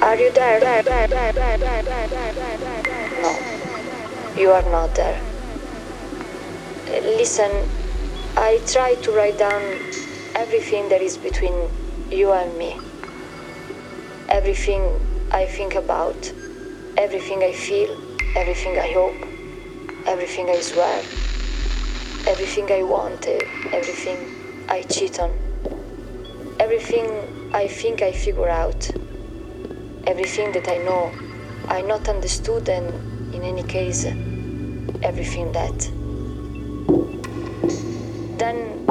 Are you there? No, you are not there. Listen, I try to write down everything that is between you and me. Everything I think about, everything I feel, everything I hope, everything I swear, everything I want, everything I cheat on, everything I think I figure out. Everything that I know I not understood and in any case everything that. Then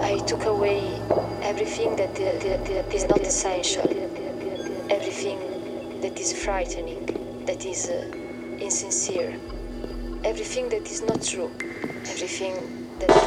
I took away everything that, that, that is not essential. Everything that is frightening that is uh, insincere. Everything that is not true. Everything that